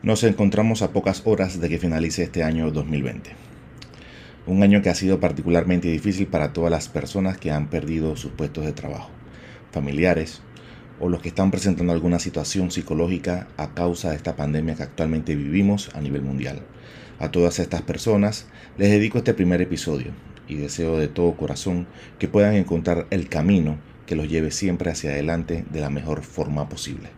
Nos encontramos a pocas horas de que finalice este año 2020. Un año que ha sido particularmente difícil para todas las personas que han perdido sus puestos de trabajo, familiares o los que están presentando alguna situación psicológica a causa de esta pandemia que actualmente vivimos a nivel mundial. A todas estas personas les dedico este primer episodio y deseo de todo corazón que puedan encontrar el camino que los lleve siempre hacia adelante de la mejor forma posible.